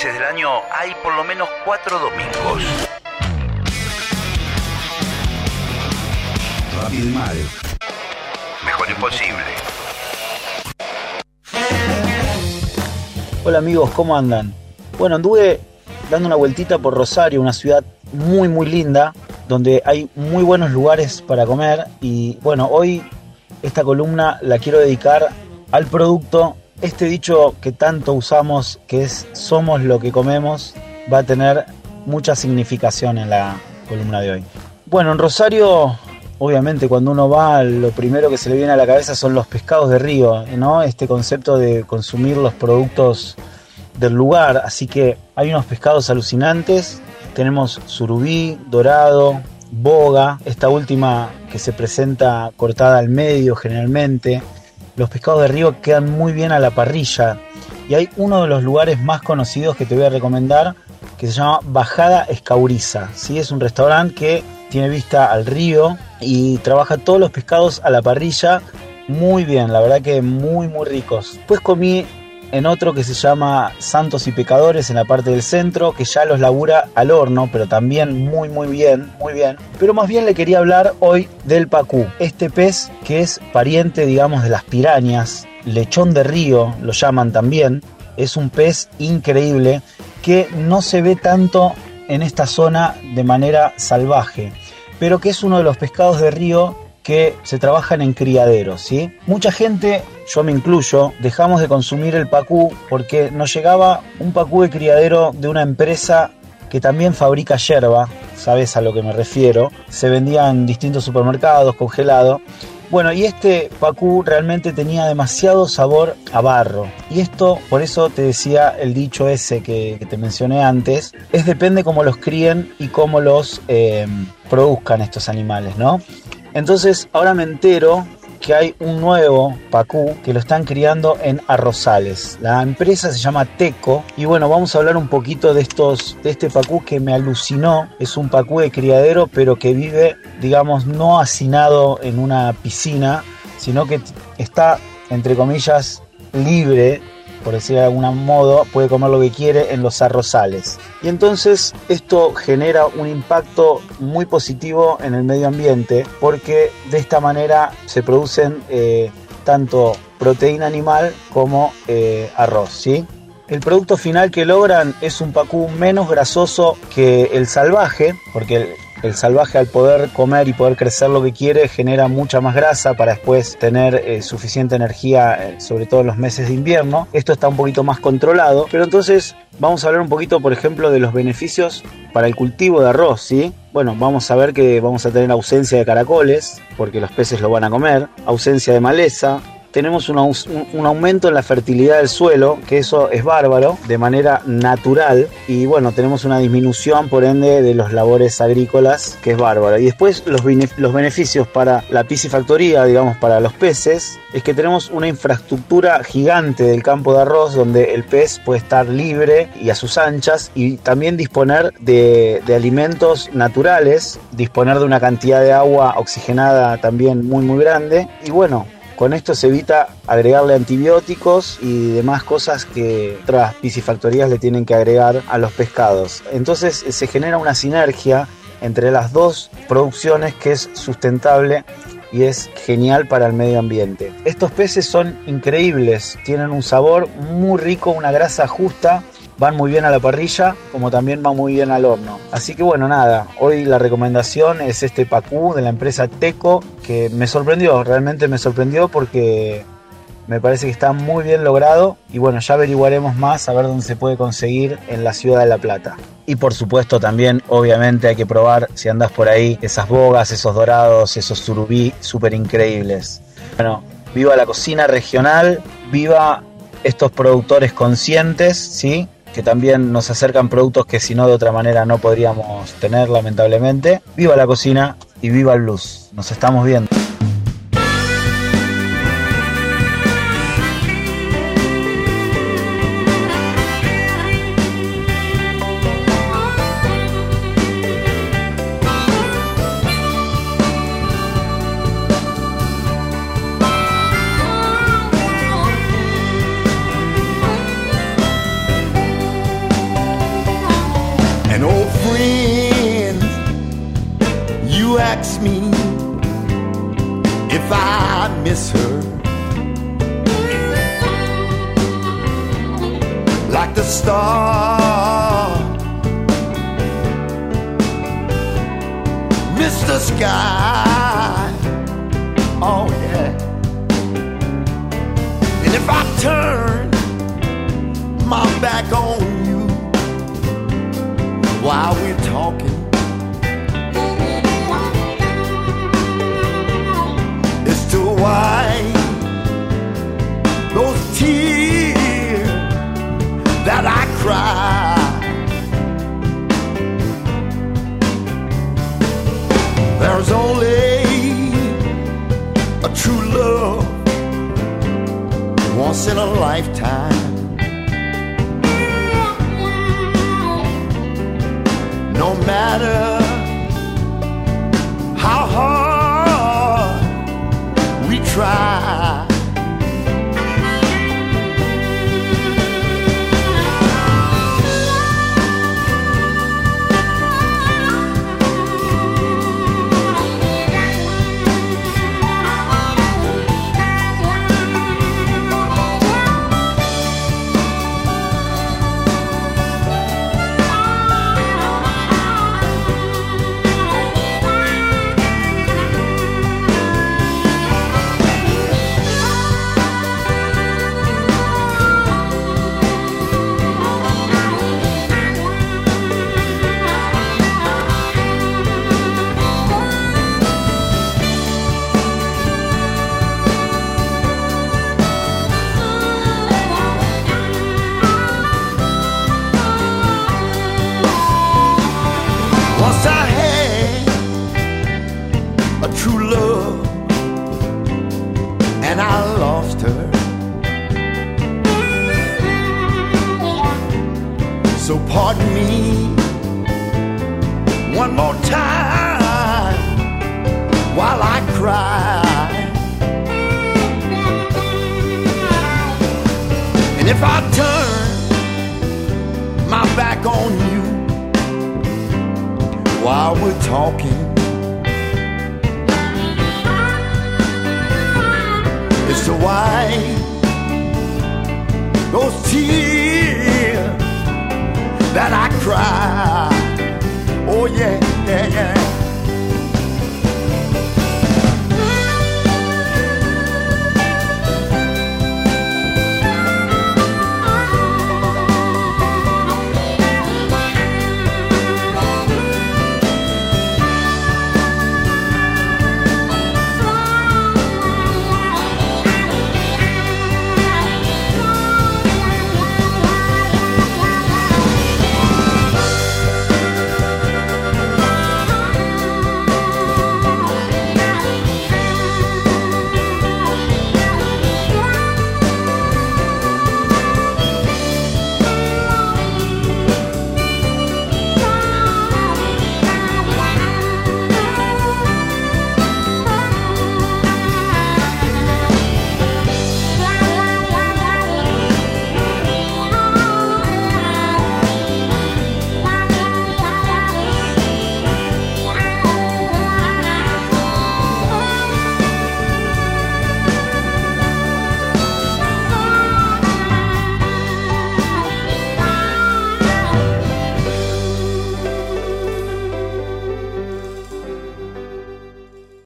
meses del año hay por lo menos cuatro domingos. Rápido y mal. Mejor imposible. Hola amigos, ¿cómo andan? Bueno, anduve dando una vueltita por Rosario, una ciudad muy muy linda, donde hay muy buenos lugares para comer y bueno, hoy esta columna la quiero dedicar al producto, este dicho que tanto usamos, que es somos lo que comemos, va a tener mucha significación en la columna de hoy. Bueno, en Rosario, obviamente cuando uno va, lo primero que se le viene a la cabeza son los pescados de río, ¿no? Este concepto de consumir los productos del lugar, así que hay unos pescados alucinantes, tenemos surubí, dorado, boga, esta última que se presenta cortada al medio generalmente. Los pescados de río quedan muy bien a la parrilla y hay uno de los lugares más conocidos que te voy a recomendar que se llama Bajada Escauriza. ¿sí? Es un restaurante que tiene vista al río y trabaja todos los pescados a la parrilla muy bien, la verdad que muy muy ricos. Pues comí en otro que se llama Santos y Pecadores en la parte del centro, que ya los labura al horno, pero también muy muy bien, muy bien. Pero más bien le quería hablar hoy del pacú, este pez que es pariente, digamos, de las pirañas, lechón de río, lo llaman también. Es un pez increíble que no se ve tanto en esta zona de manera salvaje, pero que es uno de los pescados de río que se trabajan en criaderos, ¿sí? Mucha gente, yo me incluyo, dejamos de consumir el pacú porque nos llegaba un pacú de criadero de una empresa que también fabrica yerba, sabes a lo que me refiero, se vendía en distintos supermercados, congelado. Bueno, y este pacú realmente tenía demasiado sabor a barro. Y esto, por eso te decía el dicho ese que, te mencioné antes, es depende cómo los críen y cómo los eh, produzcan estos animales, ¿no? Entonces ahora me entero que hay un nuevo pacú que lo están criando en Arrozales. La empresa se llama Teco y bueno, vamos a hablar un poquito de estos de este pacú que me alucinó. Es un pacú de criadero, pero que vive, digamos, no hacinado en una piscina, sino que está entre comillas libre por decir de algún modo, puede comer lo que quiere en los arrozales. Y entonces esto genera un impacto muy positivo en el medio ambiente porque de esta manera se producen eh, tanto proteína animal como eh, arroz, ¿sí? El producto final que logran es un pacú menos grasoso que el salvaje, porque el, el salvaje al poder comer y poder crecer lo que quiere genera mucha más grasa para después tener eh, suficiente energía, eh, sobre todo en los meses de invierno. Esto está un poquito más controlado, pero entonces vamos a hablar un poquito, por ejemplo, de los beneficios para el cultivo de arroz, ¿sí? Bueno, vamos a ver que vamos a tener ausencia de caracoles, porque los peces lo van a comer, ausencia de maleza, tenemos un, un, aumento en la fertilidad del suelo, que eso es bárbaro, de manera natural, y bueno, tenemos una disminución por ende de los labores agrícolas, que es bárbaro. Y después los, los beneficios para la piscifactoría, digamos, para los peces, es que tenemos una infraestructura gigante del campo de arroz donde el pez puede estar libre y a sus anchas y también disponer de, de alimentos naturales, disponer de una cantidad de agua oxigenada también muy muy grande y bueno, con esto se evita agregarle antibióticos y demás cosas que otras piscifactorías le tienen que agregar a los pescados. Entonces se genera una sinergia entre las dos producciones que es sustentable y es genial para el medio ambiente. Estos peces son increíbles, tienen un sabor muy rico, una grasa justa van muy bien a la parrilla como también van muy bien al horno. Así que bueno, nada, hoy la recomendación es este pacú de la empresa Teco que me sorprendió, realmente me sorprendió porque me parece que está muy bien logrado y bueno, ya averiguaremos más a ver dónde se puede conseguir en la ciudad de La Plata. Y por supuesto también, obviamente hay que probar si andas por ahí esas bogas, esos dorados, esos surubí súper increíbles. Bueno, viva la cocina regional, viva estos productores conscientes, ¿sí? Que también nos acercan productos que si no de otra manera no podríamos tener lamentablemente. Viva la cocina y viva el blues. Nos estamos viendo. Asks me if I miss her. Like the star, miss the Sky. Once in a lifetime. No matter how hard we try. True love and I lost her. So pardon me one more time while I cry. And if I turn my back on you while we're talking. as to why those tears that I cry. Oh yeah.